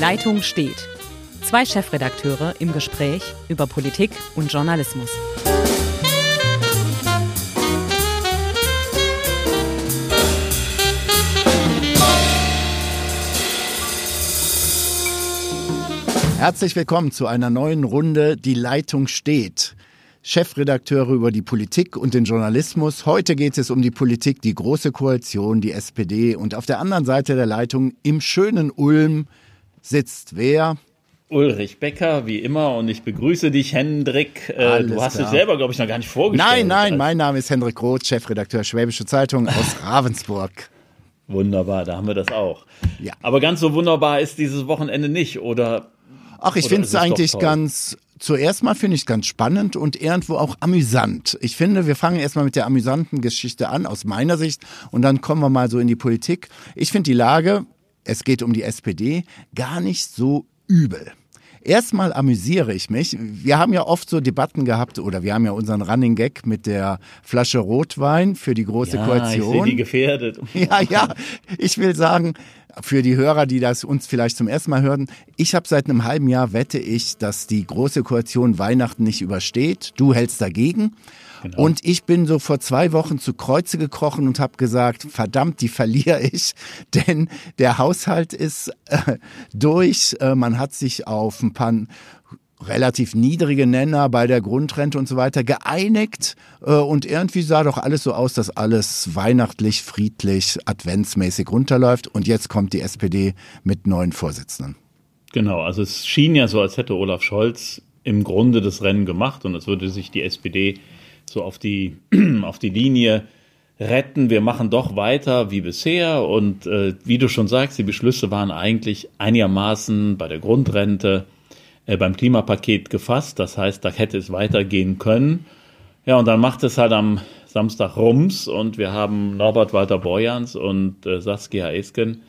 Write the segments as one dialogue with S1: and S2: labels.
S1: Leitung steht. Zwei Chefredakteure im Gespräch über Politik und Journalismus.
S2: Herzlich willkommen zu einer neuen Runde Die Leitung steht. Chefredakteure über die Politik und den Journalismus. Heute geht es um die Politik, die Große Koalition, die SPD. Und auf der anderen Seite der Leitung im schönen Ulm sitzt wer?
S3: Ulrich Becker, wie immer, und ich begrüße dich, Hendrik. Äh, du hast klar. dich selber, glaube ich, noch gar nicht vorgestellt.
S2: Nein, nein, mein Name ist Hendrik Roth, Chefredakteur Schwäbische Zeitung aus Ravensburg.
S3: Wunderbar, da haben wir das auch. Ja. Aber ganz so wunderbar ist dieses Wochenende nicht, oder
S2: Ach, ich finde es eigentlich ganz, zuerst mal finde ich es ganz spannend und irgendwo auch amüsant. Ich finde, wir fangen erstmal mit der amüsanten Geschichte an, aus meiner Sicht, und dann kommen wir mal so in die Politik. Ich finde die Lage, es geht um die SPD, gar nicht so übel. Erstmal amüsiere ich mich. Wir haben ja oft so Debatten gehabt oder wir haben ja unseren Running Gag mit der Flasche Rotwein für die große ja, Koalition. Ich
S3: sehe die gefährdet.
S2: Ja, ja. Ich will sagen, für die Hörer, die das uns vielleicht zum ersten Mal hören, ich habe seit einem halben Jahr wette ich, dass die große Koalition Weihnachten nicht übersteht. Du hältst dagegen. Genau. Und ich bin so vor zwei Wochen zu Kreuze gekrochen und habe gesagt, verdammt, die verliere ich, denn der Haushalt ist äh, durch. Äh, man hat sich auf ein paar relativ niedrige Nenner bei der Grundrente und so weiter geeinigt äh, und irgendwie sah doch alles so aus, dass alles weihnachtlich, friedlich, adventsmäßig runterläuft und jetzt kommt die SPD mit neuen Vorsitzenden.
S3: Genau, also es schien ja so, als hätte Olaf Scholz im Grunde das Rennen gemacht und als würde sich die SPD so auf die, auf die Linie retten. Wir machen doch weiter wie bisher. Und äh, wie du schon sagst, die Beschlüsse waren eigentlich einigermaßen bei der Grundrente, äh, beim Klimapaket gefasst. Das heißt, da hätte es weitergehen können. Ja, und dann macht es halt am Samstag Rums und wir haben Norbert Walter Borjans und äh, Saskia Esken,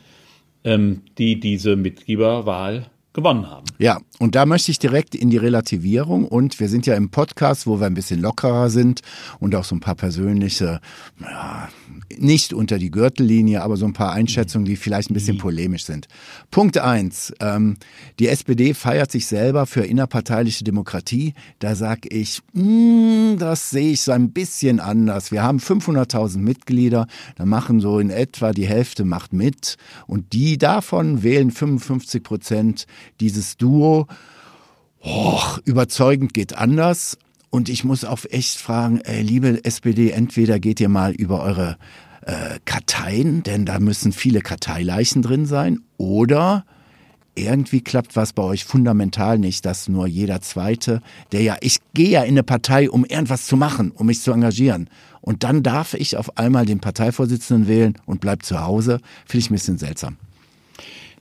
S3: ähm, die diese Mitgliederwahl gewonnen haben.
S2: Ja, und da möchte ich direkt in die Relativierung und wir sind ja im Podcast, wo wir ein bisschen lockerer sind und auch so ein paar persönliche, ja, nicht unter die Gürtellinie, aber so ein paar Einschätzungen, die vielleicht ein bisschen polemisch sind. Punkt eins: ähm, die SPD feiert sich selber für innerparteiliche Demokratie. Da sag ich, mh, hm, das sehe ich so ein bisschen anders. Wir haben 500.000 Mitglieder, da machen so in etwa die Hälfte macht mit und die davon wählen 55 Prozent dieses Duo. Oh, überzeugend geht anders. Und ich muss auch echt fragen, ey, liebe SPD, entweder geht ihr mal über eure äh, Karteien, denn da müssen viele Karteileichen drin sein, oder irgendwie klappt was bei euch fundamental nicht, dass nur jeder Zweite, der ja, ich gehe ja in eine Partei, um irgendwas zu machen, um mich zu engagieren. Und dann darf ich auf einmal den Parteivorsitzenden wählen und bleib zu Hause. Finde ich ein bisschen seltsam.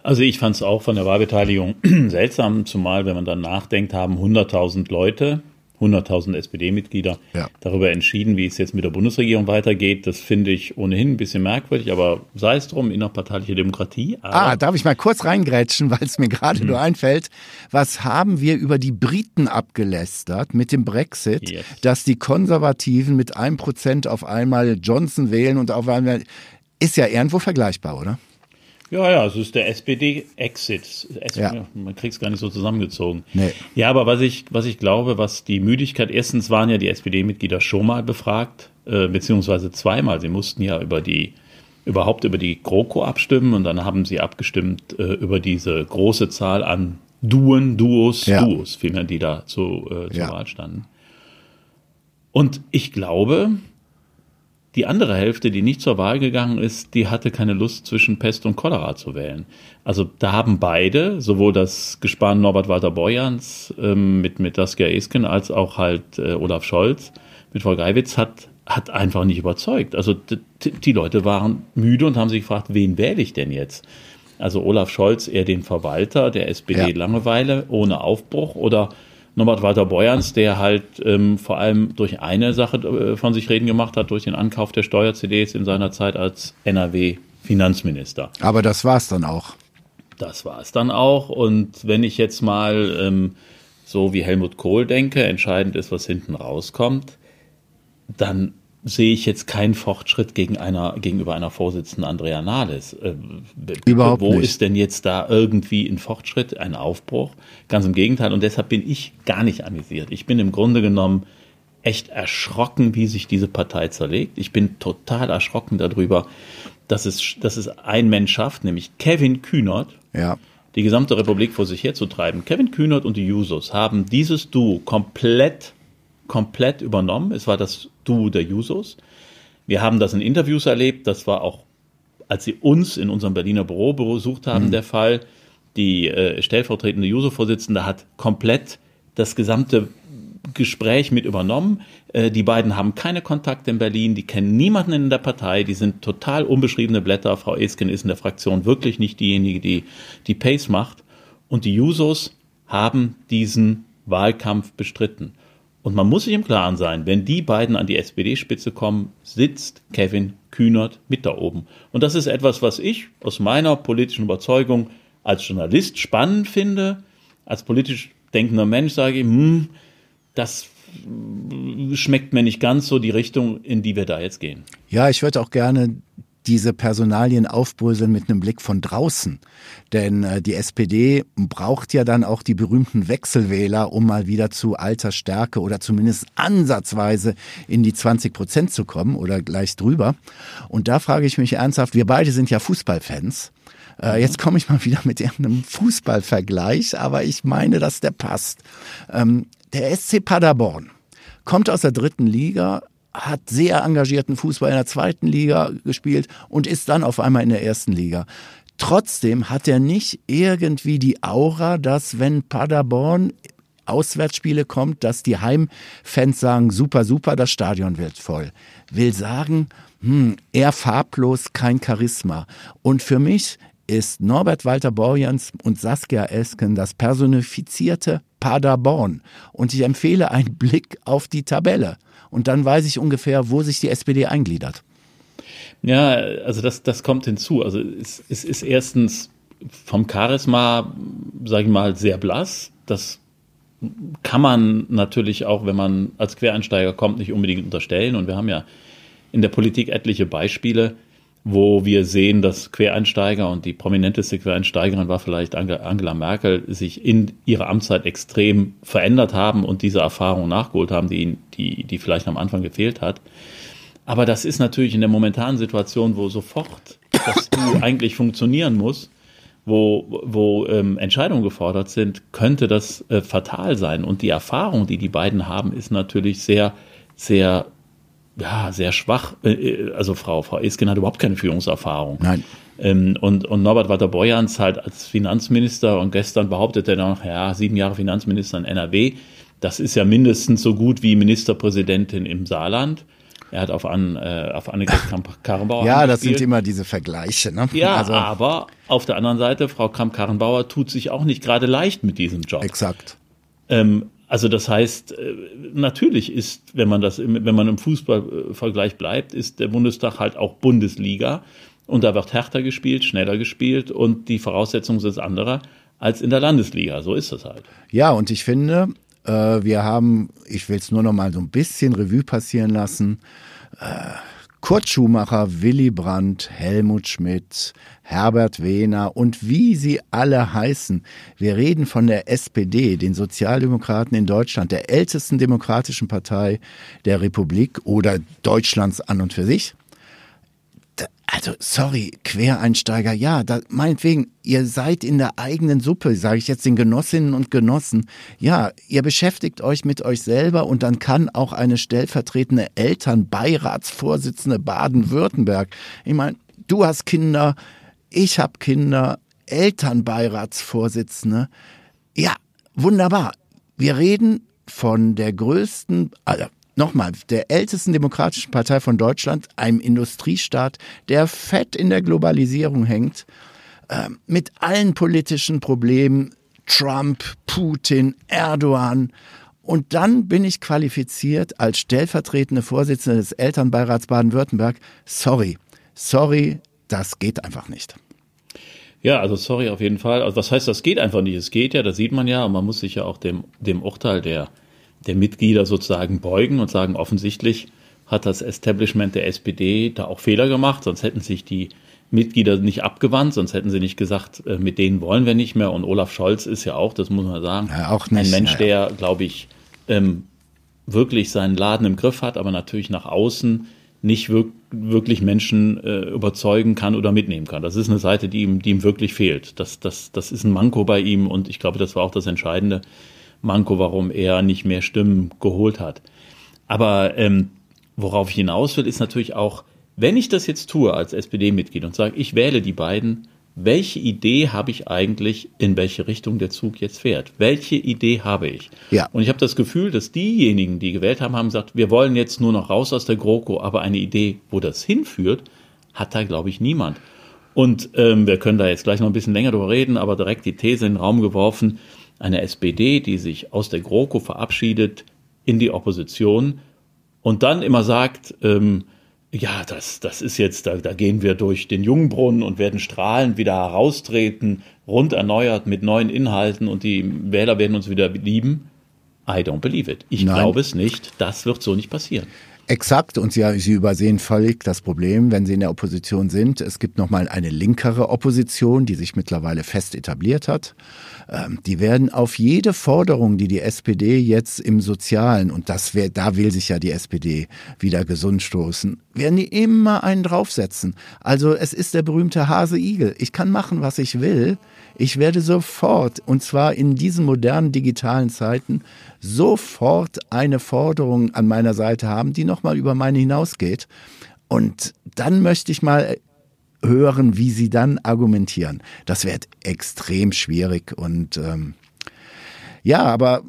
S3: Also ich fand es auch von der Wahlbeteiligung seltsam, zumal wenn man dann nachdenkt, haben 100.000 Leute 100.000 SPD-Mitglieder ja. darüber entschieden, wie es jetzt mit der Bundesregierung weitergeht. Das finde ich ohnehin ein bisschen merkwürdig, aber sei es drum, innerparteiliche Demokratie.
S2: ah, darf ich mal kurz reingrätschen, weil es mir gerade hm. nur einfällt. Was haben wir über die Briten abgelästert mit dem Brexit, yes. dass die Konservativen mit einem Prozent auf einmal Johnson wählen und auf einmal ist ja irgendwo vergleichbar, oder?
S3: Ja, ja, es ist der SPD-Exit. Ja. Man kriegt es gar nicht so zusammengezogen. Nee. Ja, aber was ich, was ich glaube, was die Müdigkeit, erstens waren ja die SPD-Mitglieder schon mal befragt, äh, beziehungsweise zweimal. Sie mussten ja über die, überhaupt über die GroKo abstimmen und dann haben sie abgestimmt äh, über diese große Zahl an Duen, Duos, ja. Duos, vielmehr, die da zu, äh, zur ja. Wahl standen. Und ich glaube, die andere Hälfte, die nicht zur Wahl gegangen ist, die hatte keine Lust, zwischen Pest und Cholera zu wählen. Also da haben beide, sowohl das Gespann Norbert Walter Borjans ähm, mit, mit Saskia Esken als auch halt äh, Olaf Scholz mit Frau Geiwitz hat, hat einfach nicht überzeugt. Also die Leute waren müde und haben sich gefragt, wen wähle ich denn jetzt? Also Olaf Scholz eher den Verwalter der SPD ja. Langeweile ohne Aufbruch oder Norbert Walter Borjans, der halt ähm, vor allem durch eine Sache äh, von sich reden gemacht hat, durch den Ankauf der Steuer-CDs in seiner Zeit als NRW-Finanzminister.
S2: Aber das war es dann auch.
S3: Das war es dann auch. Und wenn ich jetzt mal ähm, so wie Helmut Kohl denke, entscheidend ist, was hinten rauskommt, dann sehe ich jetzt keinen Fortschritt gegen einer, gegenüber einer Vorsitzenden Andrea Nahles. Äh,
S2: Überhaupt
S3: wo
S2: nicht.
S3: ist denn jetzt da irgendwie ein Fortschritt, ein Aufbruch? Ganz im Gegenteil. Und deshalb bin ich gar nicht amüsiert. Ich bin im Grunde genommen echt erschrocken, wie sich diese Partei zerlegt. Ich bin total erschrocken darüber, dass es, dass es ein Mensch schafft, nämlich Kevin Kühnert,
S2: ja.
S3: die gesamte Republik vor sich herzutreiben. Kevin Kühnert und die Jusos haben dieses Duo komplett, komplett übernommen. Es war das Duo der Jusos. Wir haben das in Interviews erlebt. Das war auch, als sie uns in unserem Berliner Büro besucht haben, mhm. der Fall. Die äh, stellvertretende Juso-Vorsitzende hat komplett das gesamte Gespräch mit übernommen. Äh, die beiden haben keine Kontakte in Berlin, die kennen niemanden in der Partei, die sind total unbeschriebene Blätter. Frau Esken ist in der Fraktion wirklich nicht diejenige, die die Pace macht. Und die Jusos haben diesen Wahlkampf bestritten. Und man muss sich im Klaren sein, wenn die beiden an die SPD-Spitze kommen, sitzt Kevin Kühnert mit da oben. Und das ist etwas, was ich aus meiner politischen Überzeugung als Journalist spannend finde. Als politisch denkender Mensch sage ich, hm, das schmeckt mir nicht ganz so die Richtung, in die wir da jetzt gehen.
S2: Ja, ich würde auch gerne diese Personalien aufbröseln mit einem Blick von draußen. Denn äh, die SPD braucht ja dann auch die berühmten Wechselwähler, um mal wieder zu alter Stärke oder zumindest ansatzweise in die 20 Prozent zu kommen oder gleich drüber. Und da frage ich mich ernsthaft, wir beide sind ja Fußballfans. Äh, jetzt komme ich mal wieder mit irgendeinem Fußballvergleich, aber ich meine, dass der passt. Ähm, der SC Paderborn kommt aus der dritten Liga, hat sehr engagierten Fußball in der zweiten Liga gespielt und ist dann auf einmal in der ersten Liga. Trotzdem hat er nicht irgendwie die Aura, dass wenn Paderborn Auswärtsspiele kommt, dass die Heimfans sagen, super, super, das Stadion wird voll. Will sagen, hm, eher farblos, kein Charisma. Und für mich ist Norbert Walter Borjans und Saskia Esken das personifizierte Paderborn. Und ich empfehle einen Blick auf die Tabelle. Und dann weiß ich ungefähr, wo sich die SPD eingliedert.
S3: Ja, also das, das kommt hinzu. Also es, es ist erstens vom Charisma, sage ich mal, sehr blass. Das kann man natürlich auch, wenn man als Quereinsteiger kommt, nicht unbedingt unterstellen. Und wir haben ja in der Politik etliche Beispiele, wo wir sehen, dass Quereinsteiger und die prominenteste Quereinsteigerin war vielleicht Angela Merkel, sich in ihrer Amtszeit extrem verändert haben und diese Erfahrung nachgeholt haben, die, die, die vielleicht am Anfang gefehlt hat. Aber das ist natürlich in der momentanen Situation, wo sofort das Du eigentlich funktionieren muss, wo, wo ähm, Entscheidungen gefordert sind, könnte das äh, fatal sein. Und die Erfahrung, die die beiden haben, ist natürlich sehr, sehr ja, sehr schwach. Äh, äh, also Frau, Frau Esken hat überhaupt keine Führungserfahrung.
S2: Nein.
S3: Ähm, und, und Norbert Walter-Borjans halt als Finanzminister und gestern behauptet er noch, ja, sieben Jahre Finanzminister in NRW. Das ist ja mindestens so gut wie Ministerpräsidentin im Saarland. Er hat auf, an, äh, auf Annegret Kramp-Karrenbauer
S2: Ja, das sind immer diese Vergleiche. Ne?
S3: Ja, also, aber auf der anderen Seite, Frau Kramp-Karrenbauer tut sich auch nicht gerade leicht mit diesem Job.
S2: Exakt.
S3: Ähm, also das heißt, äh, natürlich ist, wenn man das, wenn man im Fußballvergleich bleibt, ist der Bundestag halt auch Bundesliga und da wird härter gespielt, schneller gespielt und die Voraussetzungen sind andere als in der Landesliga. So ist das halt.
S2: Ja, und ich finde, äh, wir haben, ich will es nur noch mal so ein bisschen Revue passieren lassen. Äh, Kurt Schumacher, Willy Brandt, Helmut Schmidt, Herbert Wehner und wie sie alle heißen. Wir reden von der SPD, den Sozialdemokraten in Deutschland, der ältesten demokratischen Partei der Republik oder Deutschlands an und für sich also sorry, Quereinsteiger, ja, da, meinetwegen, ihr seid in der eigenen Suppe, sage ich jetzt den Genossinnen und Genossen. Ja, ihr beschäftigt euch mit euch selber und dann kann auch eine stellvertretende Elternbeiratsvorsitzende Baden-Württemberg, ich meine, du hast Kinder, ich habe Kinder, Elternbeiratsvorsitzende. Ja, wunderbar. Wir reden von der größten, also nochmal, der ältesten demokratischen Partei von Deutschland, einem Industriestaat, der fett in der Globalisierung hängt, äh, mit allen politischen Problemen, Trump, Putin, Erdogan. Und dann bin ich qualifiziert als stellvertretende Vorsitzende des Elternbeirats Baden-Württemberg. Sorry, sorry, das geht einfach nicht.
S3: Ja, also sorry auf jeden Fall. Also was heißt, das geht einfach nicht? Es geht ja, das sieht man ja, und man muss sich ja auch dem, dem Urteil der der Mitglieder sozusagen beugen und sagen, offensichtlich hat das Establishment der SPD da auch Fehler gemacht, sonst hätten sich die Mitglieder nicht abgewandt, sonst hätten sie nicht gesagt, äh, mit denen wollen wir nicht mehr. Und Olaf Scholz ist ja auch, das muss man sagen,
S2: ja, auch nicht,
S3: ein Mensch, der, glaube ich, ähm, wirklich seinen Laden im Griff hat, aber natürlich nach außen nicht wirk wirklich Menschen äh, überzeugen kann oder mitnehmen kann. Das ist eine Seite, die ihm, die ihm wirklich fehlt. Das, das, das ist ein Manko bei ihm und ich glaube, das war auch das entscheidende Manko, warum er nicht mehr Stimmen geholt hat. Aber ähm, worauf ich hinaus will, ist natürlich auch, wenn ich das jetzt tue als SPD-Mitglied und sage, ich wähle die beiden, welche Idee habe ich eigentlich, in welche Richtung der Zug jetzt fährt? Welche Idee habe ich? Ja. Und ich habe das Gefühl, dass diejenigen, die gewählt haben, haben gesagt, wir wollen jetzt nur noch raus aus der GroKo, aber eine Idee, wo das hinführt, hat da, glaube ich, niemand. Und ähm, wir können da jetzt gleich noch ein bisschen länger drüber reden, aber direkt die These in den Raum geworfen, eine SPD, die sich aus der GroKo verabschiedet in die Opposition und dann immer sagt, ähm, ja, das, das ist jetzt, da, da gehen wir durch den Jungbrunnen und werden strahlend wieder heraustreten, rund erneuert mit neuen Inhalten und die Wähler werden uns wieder lieben. I don't believe it. Ich glaube es nicht. Das wird so nicht passieren.
S2: Exakt, und Sie, Sie übersehen völlig das Problem, wenn Sie in der Opposition sind. Es gibt nochmal eine linkere Opposition, die sich mittlerweile fest etabliert hat. Ähm, die werden auf jede Forderung, die die SPD jetzt im Sozialen, und das wär, da will sich ja die SPD wieder gesund stoßen, werden die immer einen draufsetzen. Also es ist der berühmte Hase-Igel. Ich kann machen, was ich will. Ich werde sofort, und zwar in diesen modernen digitalen Zeiten, sofort eine Forderung an meiner Seite haben, die nochmal über meine hinausgeht. Und dann möchte ich mal hören, wie sie dann argumentieren. Das wird extrem schwierig und ähm, ja, aber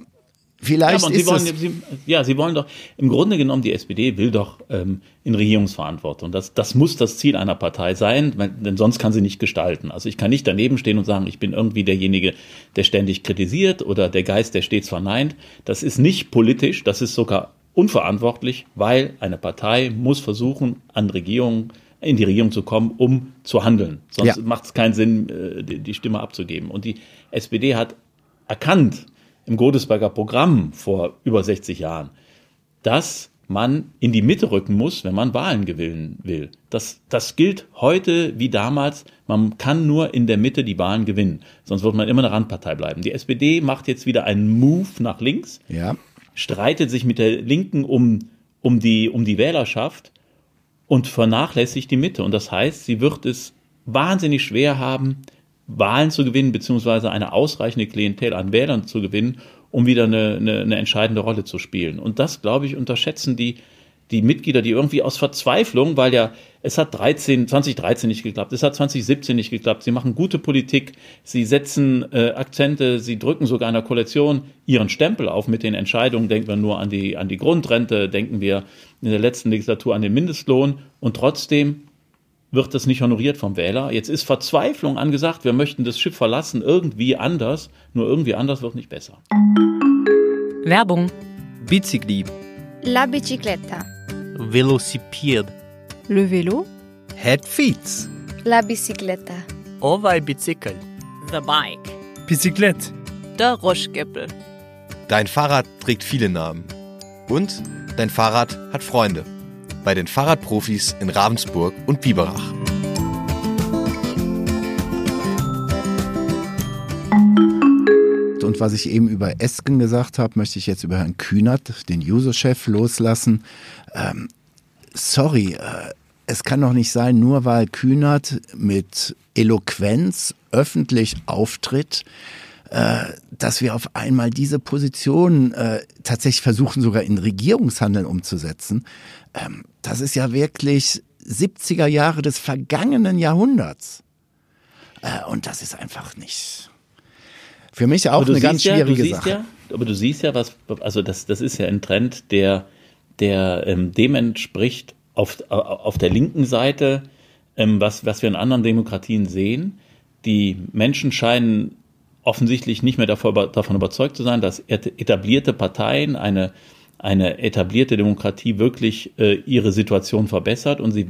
S2: Vielleicht ja,
S3: ist
S2: Sie
S3: wollen, Sie, ja, Sie wollen doch, im Grunde genommen, die SPD will doch ähm, in Regierungsverantwortung. Das, das muss das Ziel einer Partei sein, denn sonst kann sie nicht gestalten. Also ich kann nicht daneben stehen und sagen, ich bin irgendwie derjenige, der ständig kritisiert oder der Geist, der stets verneint. Das ist nicht politisch, das ist sogar unverantwortlich, weil eine Partei muss versuchen, an Regierungen in die Regierung zu kommen, um zu handeln. Sonst ja. macht es keinen Sinn, äh, die Stimme abzugeben. Und die SPD hat erkannt, im Godesberger Programm vor über 60 Jahren, dass man in die Mitte rücken muss, wenn man Wahlen gewinnen will. Das, das gilt heute wie damals. Man kann nur in der Mitte die Wahlen gewinnen. Sonst wird man immer eine Randpartei bleiben. Die SPD macht jetzt wieder einen Move nach links, ja. streitet sich mit der Linken um, um, die, um die Wählerschaft und vernachlässigt die Mitte. Und das heißt, sie wird es wahnsinnig schwer haben, Wahlen zu gewinnen, beziehungsweise eine ausreichende Klientel an Wählern zu gewinnen, um wieder eine, eine, eine entscheidende Rolle zu spielen. Und das, glaube ich, unterschätzen die, die Mitglieder, die irgendwie aus Verzweiflung, weil ja es hat 13, 2013 nicht geklappt, es hat 2017 nicht geklappt, sie machen gute Politik, sie setzen äh, Akzente, sie drücken sogar einer Koalition ihren Stempel auf mit den Entscheidungen, denken wir nur an die, an die Grundrente, denken wir in der letzten Legislatur an den Mindestlohn und trotzdem wird das nicht honoriert vom Wähler. Jetzt ist Verzweiflung angesagt, wir möchten das Schiff verlassen, irgendwie anders, nur irgendwie anders wird nicht besser.
S1: Werbung.
S4: Bicicli.
S5: La bicicletta.
S4: Velocipede.
S5: Le vélo.
S4: Head feet.
S5: La bicicletta.
S4: Ovai bicycle.
S1: The bike.
S4: Bicyclette.
S1: Der Ruschgeppel.
S6: Dein Fahrrad trägt viele Namen. Und dein Fahrrad hat Freunde bei den Fahrradprofis in Ravensburg und Biberach.
S2: Und was ich eben über Esken gesagt habe, möchte ich jetzt über Herrn Kühnert, den User-Chef, loslassen. Ähm, sorry, äh, es kann doch nicht sein, nur weil Kühnert mit Eloquenz öffentlich auftritt, äh, dass wir auf einmal diese Position äh, tatsächlich versuchen, sogar in Regierungshandeln umzusetzen. Ähm, das ist ja wirklich 70er Jahre des vergangenen Jahrhunderts. Äh, und das ist einfach nicht. Für mich auch eine ganz schwierige
S3: ja,
S2: Sache.
S3: Ja, aber du siehst ja, was, also das, das ist ja ein Trend, der, der ähm, dem entspricht auf, auf der linken Seite, ähm, was, was wir in anderen Demokratien sehen. Die Menschen scheinen offensichtlich nicht mehr davor, davon überzeugt zu sein, dass etablierte Parteien eine eine etablierte Demokratie wirklich äh, ihre Situation verbessert und sie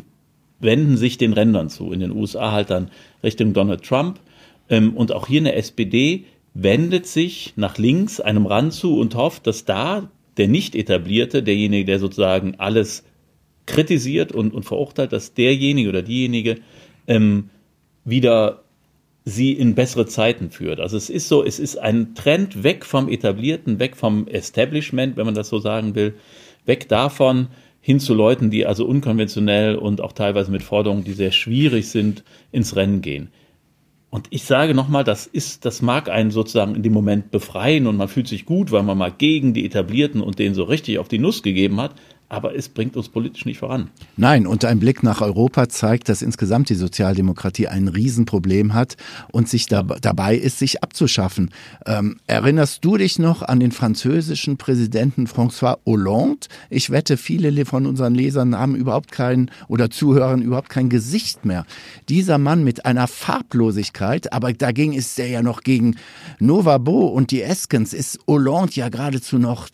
S3: wenden sich den Rändern zu. In den USA halt dann Richtung Donald Trump. Ähm, und auch hier eine SPD wendet sich nach links einem Rand zu und hofft, dass da der nicht etablierte, derjenige, der sozusagen alles kritisiert und, und verurteilt, dass derjenige oder diejenige ähm, wieder sie in bessere Zeiten führt. Also es ist so, es ist ein Trend weg vom Etablierten, weg vom Establishment, wenn man das so sagen will, weg davon hin zu Leuten, die also unkonventionell und auch teilweise mit Forderungen, die sehr schwierig sind, ins Rennen gehen. Und ich sage nochmal, das ist, das mag einen sozusagen in dem Moment befreien und man fühlt sich gut, weil man mal gegen die Etablierten und denen so richtig auf die Nuss gegeben hat aber es bringt uns politisch nicht voran.
S2: Nein, und ein Blick nach Europa zeigt, dass insgesamt die Sozialdemokratie ein Riesenproblem hat und sich da, dabei ist, sich abzuschaffen. Ähm, erinnerst du dich noch an den französischen Präsidenten François Hollande? Ich wette, viele von unseren Lesern haben überhaupt kein oder Zuhörern überhaupt kein Gesicht mehr. Dieser Mann mit einer Farblosigkeit, aber dagegen ist er ja noch gegen Novabo und die Eskens, ist Hollande ja geradezu noch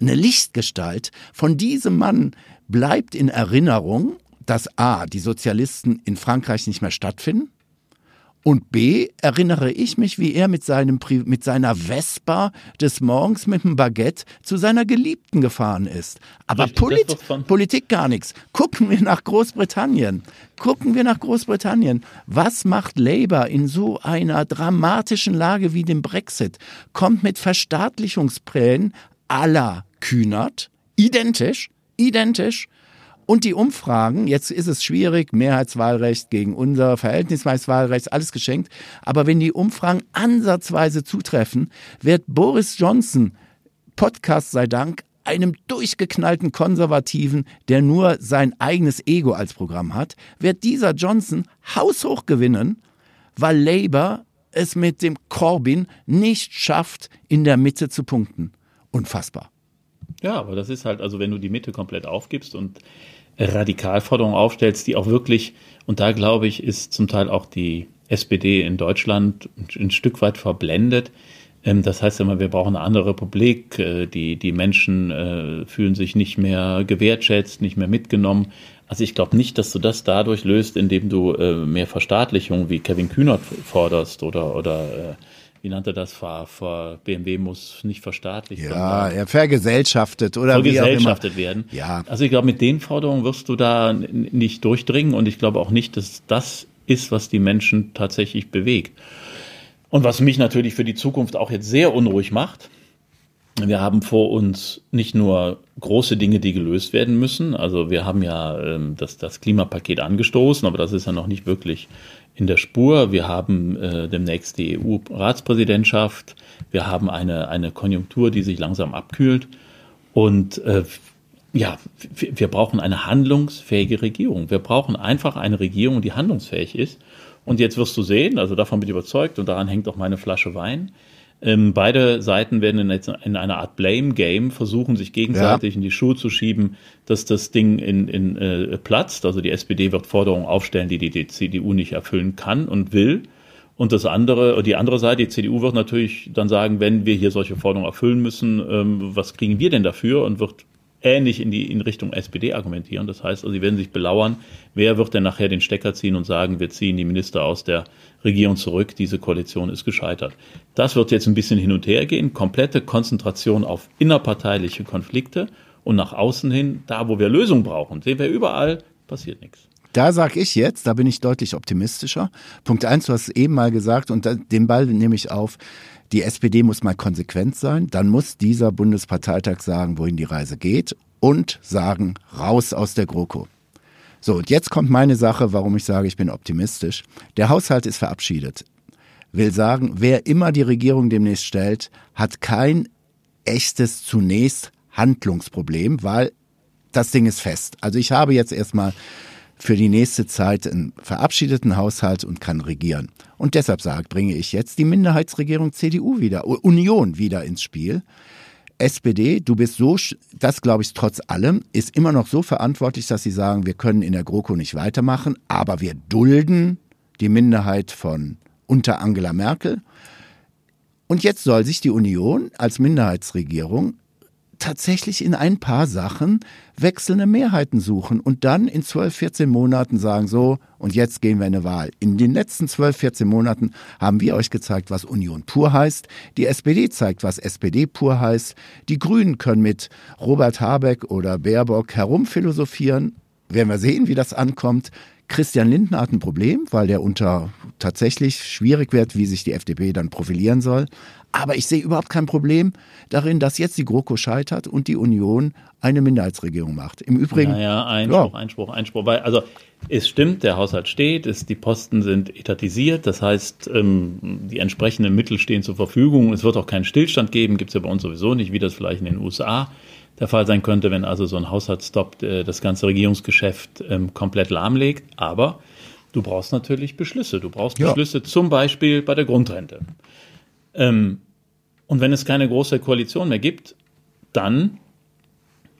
S2: eine Lichtgestalt. Von diesem Mann bleibt in Erinnerung, dass A, die Sozialisten in Frankreich nicht mehr stattfinden. Und B, erinnere ich mich, wie er mit, seinem, mit seiner Vespa des Morgens mit dem Baguette zu seiner Geliebten gefahren ist. Aber Polit Politik gar nichts. Gucken wir nach Großbritannien. Gucken wir nach Großbritannien. Was macht Labour in so einer dramatischen Lage wie dem Brexit? Kommt mit Verstaatlichungsplänen aller Kühnert, identisch, identisch. Und die Umfragen, jetzt ist es schwierig, Mehrheitswahlrecht gegen unser Verhältnisweiswahlrecht, alles geschenkt. Aber wenn die Umfragen ansatzweise zutreffen, wird Boris Johnson, Podcast sei Dank, einem durchgeknallten Konservativen, der nur sein eigenes Ego als Programm hat, wird dieser Johnson haushoch gewinnen, weil Labour es mit dem Corbyn nicht schafft, in der Mitte zu punkten. Unfassbar.
S3: Ja, aber das ist halt, also wenn du die Mitte komplett aufgibst und Radikalforderungen aufstellst, die auch wirklich, und da glaube ich, ist zum Teil auch die SPD in Deutschland ein Stück weit verblendet. Ähm, das heißt immer, wir brauchen eine andere Republik. Äh, die, die Menschen äh, fühlen sich nicht mehr gewertschätzt, nicht mehr mitgenommen. Also ich glaube nicht, dass du das dadurch löst, indem du äh, mehr Verstaatlichung wie Kevin Kühnert forderst oder, oder wie nannte das, vor, vor BMW muss nicht verstaatlicht
S2: werden. Ja, er vergesellschaftet oder
S3: vergesellschaftet werden.
S2: Ja.
S3: Also ich glaube, mit den Forderungen wirst du da nicht durchdringen und ich glaube auch nicht, dass das ist, was die Menschen tatsächlich bewegt. Und was mich natürlich für die Zukunft auch jetzt sehr unruhig macht, wir haben vor uns nicht nur große Dinge, die gelöst werden müssen. Also wir haben ja ähm, das, das Klimapaket angestoßen, aber das ist ja noch nicht wirklich in der Spur. Wir haben äh, demnächst die EU-Ratspräsidentschaft. Wir haben eine, eine Konjunktur, die sich langsam abkühlt. Und äh, ja, wir brauchen eine handlungsfähige Regierung. Wir brauchen einfach eine Regierung, die handlungsfähig ist. Und jetzt wirst du sehen, also davon bin ich überzeugt und daran hängt auch meine Flasche Wein. Ähm, beide Seiten werden in, in, einer Art Blame-Game versuchen, sich gegenseitig ja. in die Schuhe zu schieben, dass das Ding in, in äh, platzt. Also die SPD wird Forderungen aufstellen, die, die die CDU nicht erfüllen kann und will. Und das andere, die andere Seite, die CDU wird natürlich dann sagen, wenn wir hier solche Forderungen erfüllen müssen, ähm, was kriegen wir denn dafür? Und wird ähnlich in die in Richtung SPD argumentieren. Das heißt, also, sie werden sich belauern, wer wird denn nachher den Stecker ziehen und sagen, wir ziehen die Minister aus der Regierung zurück, diese Koalition ist gescheitert. Das wird jetzt ein bisschen hin und her gehen, komplette Konzentration auf innerparteiliche Konflikte und nach außen hin, da wo wir Lösungen brauchen, sehen wir überall, passiert nichts.
S2: Da sage ich jetzt, da bin ich deutlich optimistischer. Punkt eins, du hast es eben mal gesagt und den Ball nehme ich auf. Die SPD muss mal konsequent sein. Dann muss dieser Bundesparteitag sagen, wohin die Reise geht und sagen, raus aus der GroKo. So, und jetzt kommt meine Sache, warum ich sage, ich bin optimistisch. Der Haushalt ist verabschiedet. Will sagen, wer immer die Regierung demnächst stellt, hat kein echtes zunächst Handlungsproblem, weil das Ding ist fest. Also ich habe jetzt erstmal für die nächste Zeit einen verabschiedeten Haushalt und kann regieren. Und deshalb sage, bringe ich jetzt die Minderheitsregierung CDU wieder, Union wieder ins Spiel. SPD, du bist so, das glaube ich trotz allem, ist immer noch so verantwortlich, dass sie sagen, wir können in der GroKo nicht weitermachen, aber wir dulden die Minderheit von unter Angela Merkel. Und jetzt soll sich die Union als Minderheitsregierung tatsächlich in ein paar Sachen wechselnde Mehrheiten suchen und dann in 12, 14 Monaten sagen, so, und jetzt gehen wir in eine Wahl. In den letzten 12, 14 Monaten haben wir euch gezeigt, was Union pur heißt. Die SPD zeigt, was SPD pur heißt. Die Grünen können mit Robert Habeck oder Baerbock herumphilosophieren. Werden wir sehen, wie das ankommt. Christian Lindner hat ein Problem, weil der unter tatsächlich schwierig wird, wie sich die FDP dann profilieren soll. Aber ich sehe überhaupt kein Problem darin, dass jetzt die GroKo scheitert und die Union eine Minderheitsregierung macht. Im Übrigen.
S3: Naja, Einspruch, ja. Einspruch, Einspruch. Weil, also es stimmt, der Haushalt steht, es, die Posten sind etatisiert, das heißt, ähm, die entsprechenden Mittel stehen zur Verfügung. Es wird auch keinen Stillstand geben, gibt es ja bei uns sowieso nicht, wie das vielleicht in den USA der Fall sein könnte, wenn also so ein Haushaltsstopp äh, das ganze Regierungsgeschäft ähm, komplett lahmlegt. Aber du brauchst natürlich Beschlüsse. Du brauchst ja. Beschlüsse zum Beispiel bei der Grundrente. Ähm, und wenn es keine große Koalition mehr gibt, dann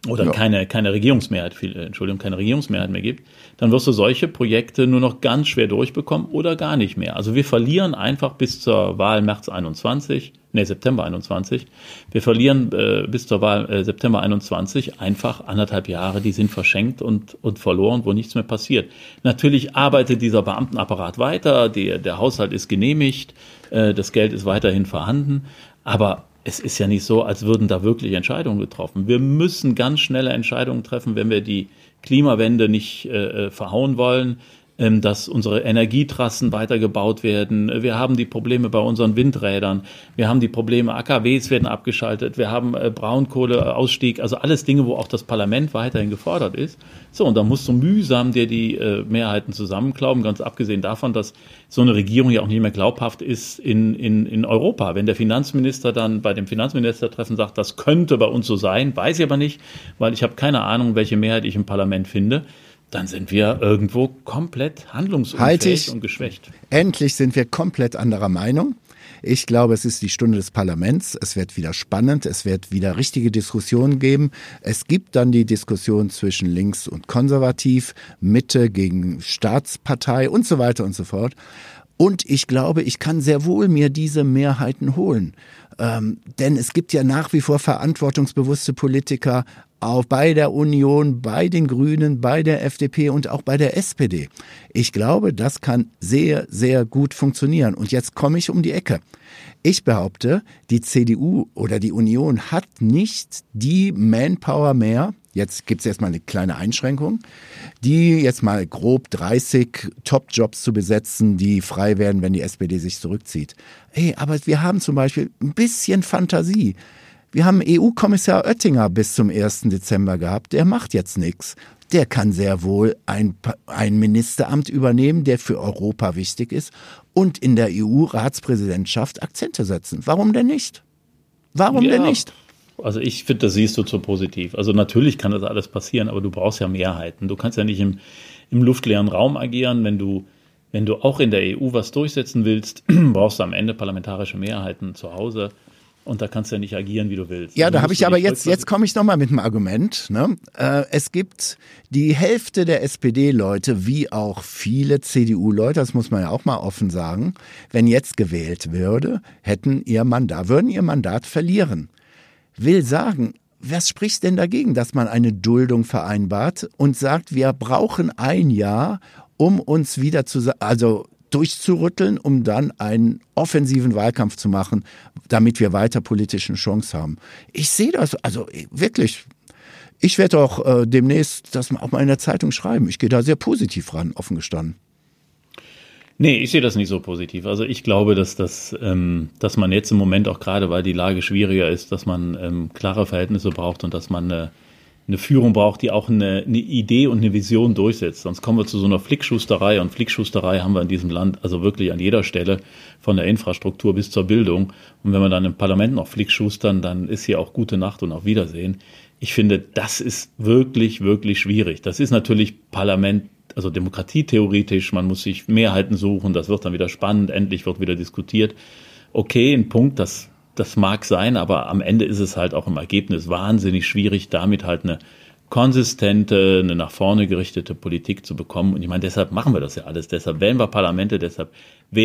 S3: oder ja. keine, keine Regierungsmehrheit, viel, Entschuldigung, keine Regierungsmehrheit mehr gibt, dann wirst du solche Projekte nur noch ganz schwer durchbekommen oder gar nicht mehr. Also wir verlieren einfach bis zur Wahl März 21, nee, September 21, wir verlieren äh, bis zur Wahl äh, September 21 einfach anderthalb Jahre, die sind verschenkt und, und verloren, wo nichts mehr passiert. Natürlich arbeitet dieser Beamtenapparat weiter, die, der Haushalt ist genehmigt, äh, das Geld ist weiterhin vorhanden, aber es ist ja nicht so, als würden da wirklich Entscheidungen getroffen. Wir müssen ganz schnelle Entscheidungen treffen, wenn wir die Klimawende nicht äh, äh verhauen wollen dass unsere Energietrassen weitergebaut werden. Wir haben die Probleme bei unseren Windrädern. Wir haben die Probleme, AKWs werden abgeschaltet. Wir haben äh, Braunkohleausstieg. Also alles Dinge, wo auch das Parlament weiterhin gefordert ist. So, und da musst du mühsam dir die äh, Mehrheiten zusammenklauben, ganz abgesehen davon, dass so eine Regierung ja auch nicht mehr glaubhaft ist in, in, in Europa. Wenn der Finanzminister dann bei dem Finanzministertreffen sagt, das könnte bei uns so sein, weiß ich aber nicht, weil ich habe keine Ahnung, welche Mehrheit ich im Parlament finde dann sind wir irgendwo komplett handlungsunfähig und geschwächt.
S2: Endlich sind wir komplett anderer Meinung. Ich glaube, es ist die Stunde des Parlaments. Es wird wieder spannend. Es wird wieder richtige Diskussionen geben. Es gibt dann die Diskussion zwischen links und konservativ, Mitte gegen Staatspartei und so weiter und so fort. Und ich glaube, ich kann sehr wohl mir diese Mehrheiten holen. Ähm, denn es gibt ja nach wie vor verantwortungsbewusste Politiker, auch bei der Union, bei den Grünen, bei der FDP und auch bei der SPD. Ich glaube, das kann sehr, sehr gut funktionieren. Und jetzt komme ich um die Ecke. Ich behaupte, die CDU oder die Union hat nicht die Manpower mehr, jetzt gibt es erstmal eine kleine Einschränkung, die jetzt mal grob 30 Top-Jobs zu besetzen, die frei werden, wenn die SPD sich zurückzieht. Hey, aber wir haben zum Beispiel ein bisschen Fantasie. Wir haben EU-Kommissar Oettinger bis zum 1. Dezember gehabt. Der macht jetzt nichts. Der kann sehr wohl ein, ein Ministeramt übernehmen, der für Europa wichtig ist und in der EU-Ratspräsidentschaft Akzente setzen. Warum denn nicht? Warum ja, denn nicht?
S3: Also ich finde, das siehst du zu positiv. Also natürlich kann das alles passieren, aber du brauchst ja Mehrheiten. Du kannst ja nicht im, im luftleeren Raum agieren, wenn du wenn du auch in der EU was durchsetzen willst, brauchst du am Ende parlamentarische Mehrheiten zu Hause. Und da kannst du ja nicht agieren, wie du willst.
S2: Ja, da habe ich aber jetzt, jetzt komme ich nochmal mit einem Argument. Ne? Äh, es gibt die Hälfte der SPD-Leute, wie auch viele CDU-Leute, das muss man ja auch mal offen sagen, wenn jetzt gewählt würde, hätten ihr Mandat, würden ihr Mandat verlieren. Will sagen, was spricht denn dagegen, dass man eine Duldung vereinbart und sagt, wir brauchen ein Jahr, um uns wieder zu, also durchzurütteln, um dann einen offensiven Wahlkampf zu machen, damit wir weiter politische Chance haben. Ich sehe das, also wirklich. Ich werde auch äh, demnächst das auch mal in der Zeitung schreiben. Ich gehe da sehr positiv ran, offen gestanden.
S3: Nee, ich sehe das nicht so positiv. Also ich glaube, dass das, ähm, dass man jetzt im Moment auch gerade, weil die Lage schwieriger ist, dass man ähm, klare Verhältnisse braucht und dass man eine eine Führung braucht, die auch eine, eine, Idee und eine Vision durchsetzt. Sonst kommen wir zu so einer Flickschusterei und Flickschusterei haben wir in diesem Land also wirklich an jeder Stelle von der Infrastruktur bis zur Bildung. Und wenn wir dann im Parlament noch Flickschustern, dann ist hier auch gute Nacht und auf Wiedersehen. Ich finde, das ist wirklich, wirklich schwierig. Das ist natürlich Parlament, also Demokratie theoretisch. Man muss sich Mehrheiten suchen. Das wird dann wieder spannend. Endlich wird wieder diskutiert. Okay, ein Punkt, das das mag sein, aber am Ende ist es halt auch im Ergebnis wahnsinnig schwierig, damit halt eine konsistente, eine nach vorne gerichtete Politik zu bekommen. Und ich meine, deshalb machen wir das ja alles. Deshalb wählen wir Parlamente, deshalb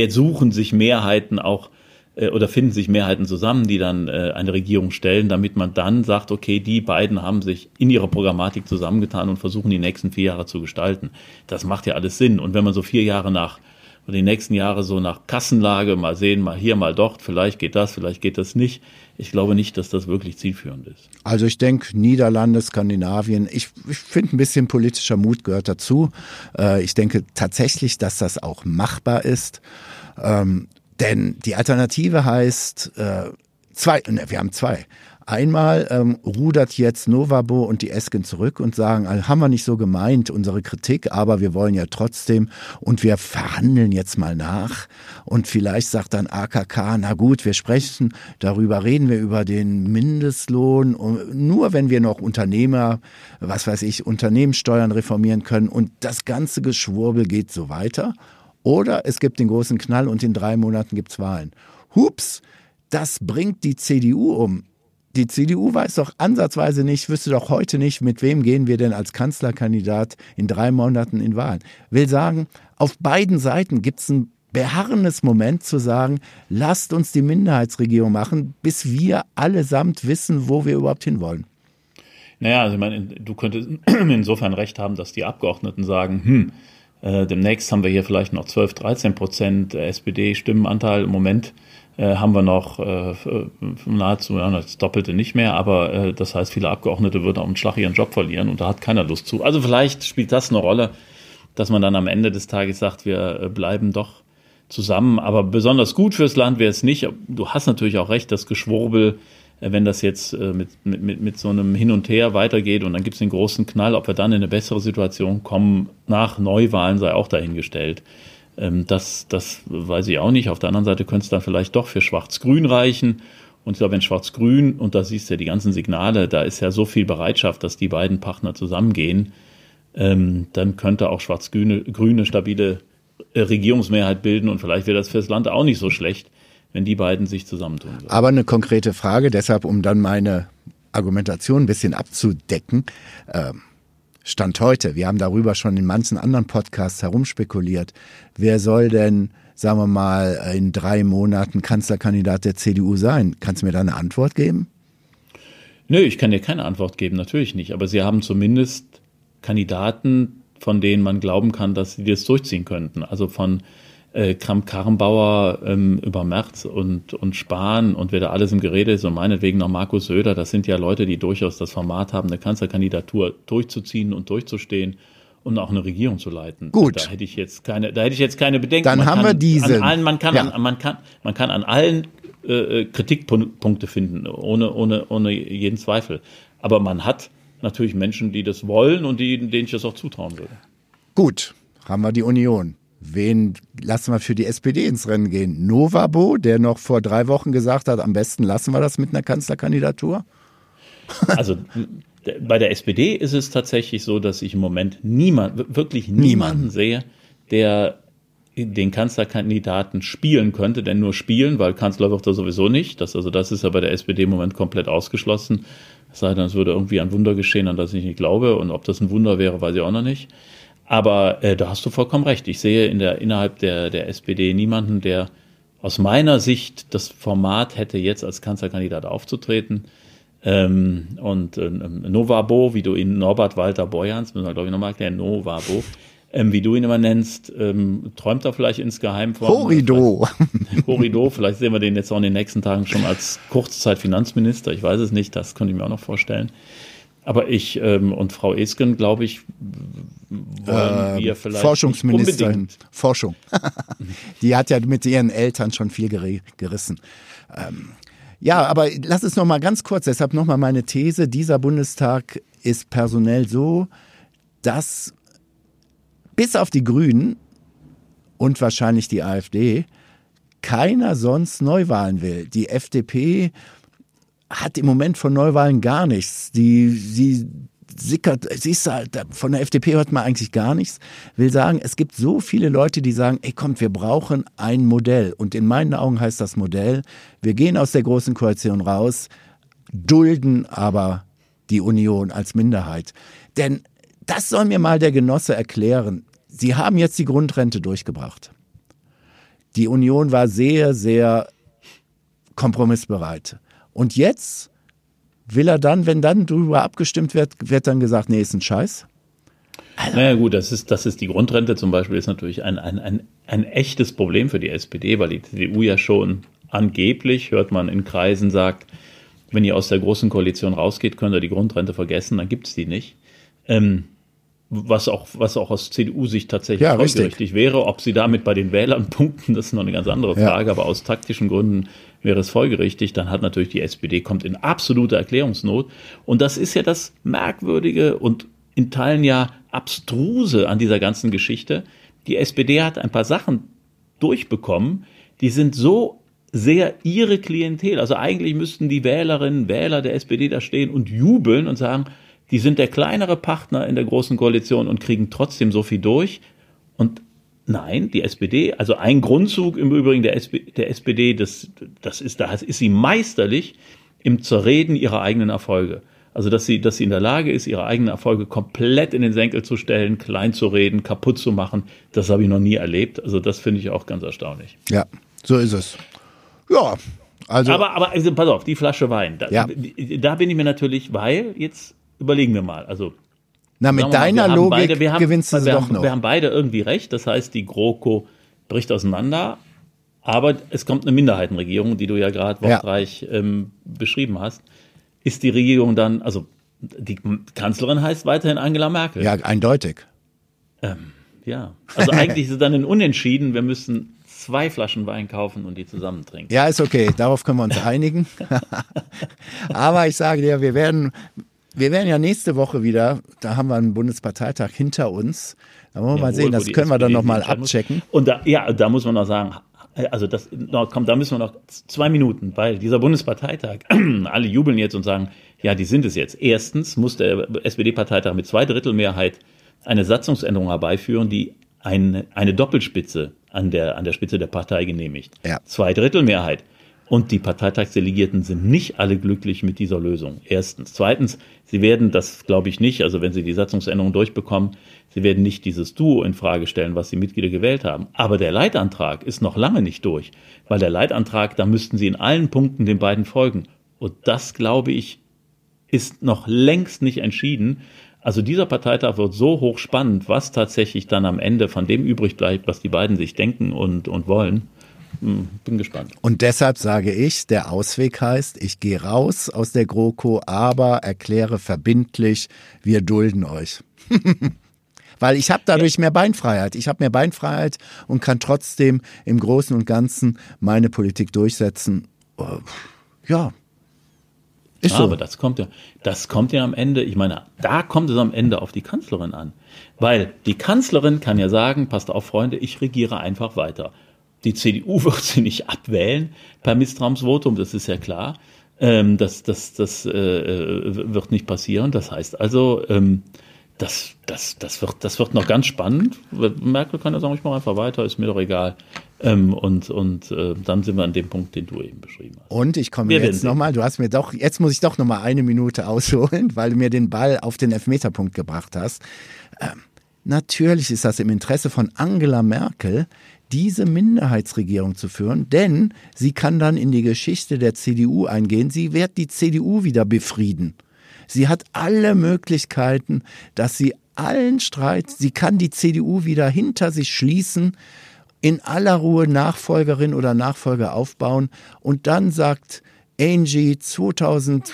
S3: suchen sich Mehrheiten auch äh, oder finden sich Mehrheiten zusammen, die dann äh, eine Regierung stellen, damit man dann sagt, okay, die beiden haben sich in ihrer Programmatik zusammengetan und versuchen die nächsten vier Jahre zu gestalten. Das macht ja alles Sinn. Und wenn man so vier Jahre nach und die nächsten Jahre so nach Kassenlage mal sehen, mal hier, mal dort, vielleicht geht das, vielleicht geht das nicht. Ich glaube nicht, dass das wirklich zielführend ist.
S2: Also ich denke, Niederlande, Skandinavien, ich, ich finde ein bisschen politischer Mut gehört dazu. Äh, ich denke tatsächlich, dass das auch machbar ist. Ähm, denn die Alternative heißt äh, zwei, ne, wir haben zwei. Einmal ähm, rudert jetzt Novabo und die Esken zurück und sagen, also haben wir nicht so gemeint, unsere Kritik, aber wir wollen ja trotzdem und wir verhandeln jetzt mal nach. Und vielleicht sagt dann AKK, na gut, wir sprechen darüber, reden wir über den Mindestlohn, nur wenn wir noch Unternehmer, was weiß ich, Unternehmenssteuern reformieren können. Und das ganze Geschwurbel geht so weiter. Oder es gibt den großen Knall und in drei Monaten gibt es Wahlen. Hups, das bringt die CDU um. Die CDU weiß doch ansatzweise nicht, wüsste doch heute nicht, mit wem gehen wir denn als Kanzlerkandidat in drei Monaten in Wahlen. Will sagen, auf beiden Seiten gibt es ein beharrendes Moment zu sagen, lasst uns die Minderheitsregierung machen, bis wir allesamt wissen, wo wir überhaupt hinwollen.
S3: Naja, also ich meine, du könntest insofern recht haben, dass die Abgeordneten sagen, hm, äh, demnächst haben wir hier vielleicht noch 12, 13 Prozent SPD-Stimmenanteil. Im Moment äh, haben wir noch äh, nahezu ja, das Doppelte nicht mehr, aber äh, das heißt, viele Abgeordnete würden am Schlag ihren Job verlieren und da hat keiner Lust zu. Also vielleicht spielt das eine Rolle, dass man dann am Ende des Tages sagt, wir äh, bleiben doch zusammen. Aber besonders gut fürs Land wäre es nicht. Du hast natürlich auch recht, das Geschwurbel äh, wenn das jetzt äh, mit, mit, mit so einem Hin und Her weitergeht und dann gibt es den großen Knall, ob wir dann in eine bessere Situation kommen, nach Neuwahlen sei auch dahingestellt. Ähm, das, das weiß ich auch nicht. Auf der anderen Seite könnte es dann vielleicht doch für Schwarz-Grün reichen. Und ich glaube, wenn Schwarz-Grün, und da siehst du ja die ganzen Signale, da ist ja so viel Bereitschaft, dass die beiden Partner zusammengehen, ähm, dann könnte auch Schwarz-Grüne Grüne stabile äh, Regierungsmehrheit bilden und vielleicht wäre das fürs Land auch nicht so schlecht wenn die beiden sich zusammentun würden.
S2: Aber eine konkrete Frage, deshalb, um dann meine Argumentation ein bisschen abzudecken. Ähm, Stand heute, wir haben darüber schon in manchen anderen Podcasts herumspekuliert. Wer soll denn, sagen wir mal, in drei Monaten Kanzlerkandidat der CDU sein? Kannst du mir da eine Antwort geben?
S3: Nö, ich kann dir keine Antwort geben, natürlich nicht. Aber sie haben zumindest Kandidaten, von denen man glauben kann, dass sie das durchziehen könnten. Also von äh, Kramp-Karrenbauer ähm, über Merz und, und Spahn und wer da alles im Gerede ist und meinetwegen noch Markus Söder, das sind ja Leute, die durchaus das Format haben, eine Kanzlerkandidatur durchzuziehen und durchzustehen und auch eine Regierung zu leiten.
S2: Gut.
S3: Da hätte ich jetzt keine, da hätte ich jetzt keine Bedenken.
S2: Dann man haben wir diese.
S3: An allen, man kann, ja. an, man kann, man kann an allen äh, Kritikpunkte finden, ohne, ohne, ohne jeden Zweifel. Aber man hat natürlich Menschen, die das wollen und die, denen ich das auch zutrauen würde.
S2: Gut, haben wir die Union. Wen lassen wir für die SPD ins Rennen gehen? Novabo, der noch vor drei Wochen gesagt hat, am besten lassen wir das mit einer Kanzlerkandidatur?
S3: Also bei der SPD ist es tatsächlich so, dass ich im Moment niemand, wirklich niemanden Niemand. sehe, der den Kanzlerkandidaten spielen könnte, denn nur spielen, weil Kanzler wird er sowieso nicht. Das, also das ist ja bei der SPD im Moment komplett ausgeschlossen. Es sei denn, es würde irgendwie ein Wunder geschehen, an das ich nicht glaube. Und ob das ein Wunder wäre, weiß ich auch noch nicht. Aber äh, da hast du vollkommen recht. Ich sehe in der, innerhalb der, der SPD niemanden, der aus meiner Sicht das Format hätte, jetzt als Kanzlerkandidat aufzutreten. Ähm, und äh, Novabo, wie du ihn, Norbert Walter Borjans, müssen wir glaube ich nochmal erklären, Novabo, ähm, wie du ihn immer nennst, ähm, träumt er vielleicht insgeheim von.
S2: Horido.
S3: Horido, vielleicht sehen wir den jetzt auch in den nächsten Tagen schon als Kurzzeit-Finanzminister, ich weiß es nicht, das könnte ich mir auch noch vorstellen. Aber ich ähm, und Frau Esken, glaube ich, wollen äh, wir vielleicht
S2: Forschungsministerin, Forschung. die hat ja mit ihren Eltern schon viel gerissen. Ähm, ja, aber lass es noch mal ganz kurz. Deshalb noch mal meine These: Dieser Bundestag ist personell so, dass bis auf die Grünen und wahrscheinlich die AfD keiner sonst Neuwahlen will. Die FDP hat im Moment von Neuwahlen gar nichts. Die, sie sickert, siehst du, halt, von der FDP hört man eigentlich gar nichts. Will sagen, es gibt so viele Leute, die sagen, ey, kommt, wir brauchen ein Modell. Und in meinen Augen heißt das Modell, wir gehen aus der großen Koalition raus, dulden aber die Union als Minderheit. Denn das soll mir mal der Genosse erklären. Sie haben jetzt die Grundrente durchgebracht. Die Union war sehr, sehr kompromissbereit. Und jetzt will er dann, wenn dann darüber abgestimmt wird, wird dann gesagt, nee, ist ein Scheiß?
S3: Also. Naja gut, das ist, das ist die Grundrente zum Beispiel, ist natürlich ein, ein, ein, ein echtes Problem für die SPD, weil die CDU ja schon angeblich, hört man in Kreisen, sagt, wenn ihr aus der großen Koalition rausgeht, könnt ihr die Grundrente vergessen, dann gibt es die nicht. Ähm, was auch, was auch aus CDU-Sicht tatsächlich
S2: ja,
S3: folgerichtig wäre. Ob sie damit bei den Wählern punkten, das ist noch eine ganz andere Frage, ja. aber aus taktischen Gründen wäre es folgerichtig. Dann hat natürlich die SPD, kommt in absolute Erklärungsnot. Und das ist ja das Merkwürdige und in Teilen ja abstruse an dieser ganzen Geschichte. Die SPD hat ein paar Sachen durchbekommen, die sind so sehr ihre Klientel. Also eigentlich müssten die Wählerinnen, Wähler der SPD da stehen und jubeln und sagen, die sind der kleinere Partner in der großen Koalition und kriegen trotzdem so viel durch. Nein, die SPD, also ein Grundzug im Übrigen der, SP, der SPD, das, das ist, da ist sie meisterlich im Zerreden ihrer eigenen Erfolge. Also, dass sie, dass sie in der Lage ist, ihre eigenen Erfolge komplett in den Senkel zu stellen, klein zu reden, kaputt zu machen, das habe ich noch nie erlebt. Also, das finde ich auch ganz erstaunlich.
S2: Ja, so ist es. Ja, also.
S3: Aber, aber also, pass auf, die Flasche Wein. Da, ja. da bin ich mir natürlich, weil jetzt überlegen wir mal. Also
S2: na, mit deiner mal, Logik
S3: beide, haben,
S2: gewinnst du
S3: wir
S2: doch
S3: haben,
S2: noch.
S3: Wir haben beide irgendwie recht. Das heißt, die GroKo bricht auseinander. Aber es kommt eine Minderheitenregierung, die du ja gerade wortreich ja. ähm, beschrieben hast. Ist die Regierung dann, also die Kanzlerin heißt weiterhin Angela Merkel.
S2: Ja, eindeutig.
S3: Ähm, ja, also eigentlich ist es dann ein Unentschieden. Wir müssen zwei Flaschen Wein kaufen und die zusammen trinken.
S2: Ja, ist okay. Darauf können wir uns einigen. Aber ich sage dir, wir werden, wir werden ja nächste Woche wieder, da haben wir einen Bundesparteitag hinter uns. Da wollen wir Jawohl, mal sehen, das können SPD wir dann nochmal abchecken.
S3: Und da, ja, da muss man noch sagen, also das, komm, da müssen wir noch zwei Minuten, weil dieser Bundesparteitag, alle jubeln jetzt und sagen, ja, die sind es jetzt. Erstens muss der SPD-Parteitag mit zwei Drittel Mehrheit eine Satzungsänderung herbeiführen, die eine, eine Doppelspitze an der, an der Spitze der Partei genehmigt.
S2: Ja.
S3: Zwei Drittel Mehrheit. Und die Parteitagsdelegierten sind nicht alle glücklich mit dieser Lösung. Erstens. Zweitens, sie werden, das glaube ich nicht, also wenn sie die Satzungsänderung durchbekommen, sie werden nicht dieses Duo in Frage stellen, was die Mitglieder gewählt haben. Aber der Leitantrag ist noch lange nicht durch, weil der Leitantrag, da müssten sie in allen Punkten den beiden folgen. Und das, glaube ich, ist noch längst nicht entschieden. Also dieser Parteitag wird so hochspannend, was tatsächlich dann am Ende von dem übrig bleibt, was die beiden sich denken und, und wollen. Hm, bin gespannt.
S2: Und deshalb sage ich, der Ausweg heißt, ich gehe raus aus der GroKo, aber erkläre verbindlich, wir dulden euch. Weil ich habe dadurch mehr Beinfreiheit. Ich habe mehr Beinfreiheit und kann trotzdem im Großen und Ganzen meine Politik durchsetzen. Äh, ja,
S3: ist so. Aber das kommt ja, das kommt ja am Ende, ich meine, da kommt es am Ende auf die Kanzlerin an. Weil die Kanzlerin kann ja sagen, passt auf, Freunde, ich regiere einfach weiter. Die CDU wird sie nicht abwählen per Misstrauensvotum, das ist ja klar. Ähm, das das, das äh, äh, wird nicht passieren. Das heißt also, ähm, das, das, das, wird, das wird noch ganz spannend. Merkel kann ja sagen, ich mache einfach weiter, ist mir doch egal. Ähm, und und äh, dann sind wir an dem Punkt, den du eben beschrieben hast.
S2: Und ich komme wir jetzt nochmal, du hast mir doch, jetzt muss ich doch nochmal eine Minute ausholen, weil du mir den Ball auf den Elfmeterpunkt gebracht hast. Ähm, natürlich ist das im Interesse von Angela Merkel, diese Minderheitsregierung zu führen, denn sie kann dann in die Geschichte der CDU eingehen. Sie wird die CDU wieder befrieden. Sie hat alle Möglichkeiten, dass sie allen Streit, sie kann die CDU wieder hinter sich schließen, in aller Ruhe Nachfolgerin oder Nachfolger aufbauen und dann sagt Angie 2000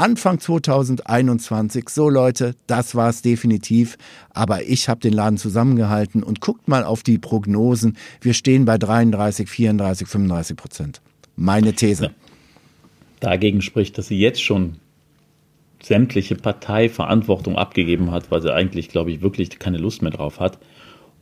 S2: Anfang 2021, so Leute, das war es definitiv, aber ich habe den Laden zusammengehalten und guckt mal auf die Prognosen. Wir stehen bei 33, 34, 35 Prozent. Meine These.
S3: Dagegen spricht, dass sie jetzt schon sämtliche Parteiverantwortung abgegeben hat, weil sie eigentlich, glaube ich, wirklich keine Lust mehr drauf hat.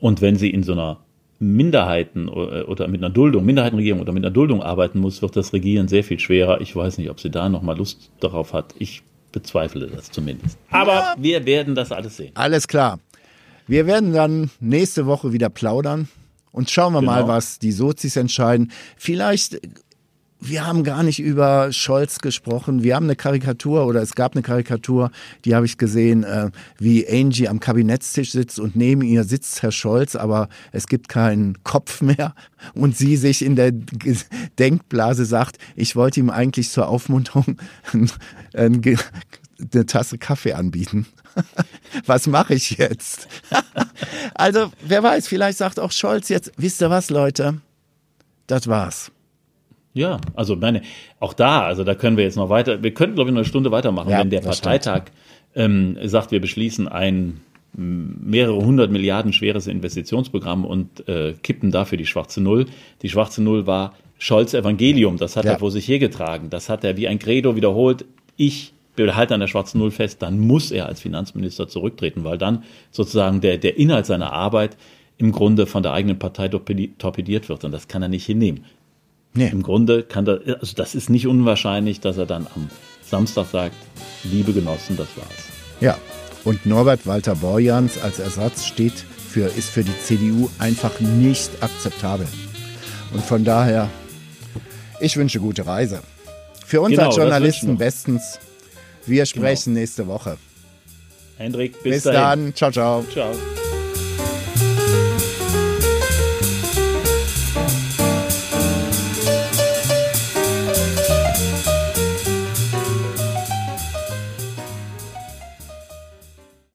S3: Und wenn sie in so einer Minderheiten oder mit einer Duldung, Minderheitenregierung oder mit einer Duldung arbeiten muss, wird das Regieren sehr viel schwerer. Ich weiß nicht, ob sie da nochmal Lust darauf hat. Ich bezweifle das zumindest. Aber ja. wir werden das alles sehen.
S2: Alles klar. Wir werden dann nächste Woche wieder plaudern und schauen wir genau. mal, was die Sozis entscheiden. Vielleicht wir haben gar nicht über Scholz gesprochen. Wir haben eine Karikatur oder es gab eine Karikatur, die habe ich gesehen, äh, wie Angie am Kabinettstisch sitzt und neben ihr sitzt Herr Scholz, aber es gibt keinen Kopf mehr und sie sich in der Denkblase sagt, ich wollte ihm eigentlich zur Aufmunterung eine Tasse Kaffee anbieten. was mache ich jetzt? also, wer weiß, vielleicht sagt auch Scholz jetzt, wisst ihr was, Leute? Das war's.
S3: Ja, also meine, auch da, also da können wir jetzt noch weiter, wir könnten, glaube ich, noch eine Stunde weitermachen, ja, wenn der Parteitag ähm, sagt, wir beschließen ein mehrere hundert Milliarden schweres Investitionsprogramm und äh, kippen dafür die schwarze Null. Die schwarze Null war Scholz Evangelium, das hat ja. er vor sich hergetragen. Das hat er wie ein Credo wiederholt. Ich halte an der schwarzen Null fest, dann muss er als Finanzminister zurücktreten, weil dann sozusagen der, der Inhalt seiner Arbeit im Grunde von der eigenen Partei torpediert wird und das kann er nicht hinnehmen. Nee. Im Grunde kann das, also das ist nicht unwahrscheinlich, dass er dann am Samstag sagt, liebe Genossen, das war's.
S2: Ja, und Norbert Walter Borjans als Ersatz steht für, ist für die CDU einfach nicht akzeptabel. Und von daher, ich wünsche gute Reise. Für uns genau, als Journalisten bestens. Wir sprechen genau. nächste Woche.
S3: Hendrik, bis,
S2: bis dann. Ciao, ciao. Ciao.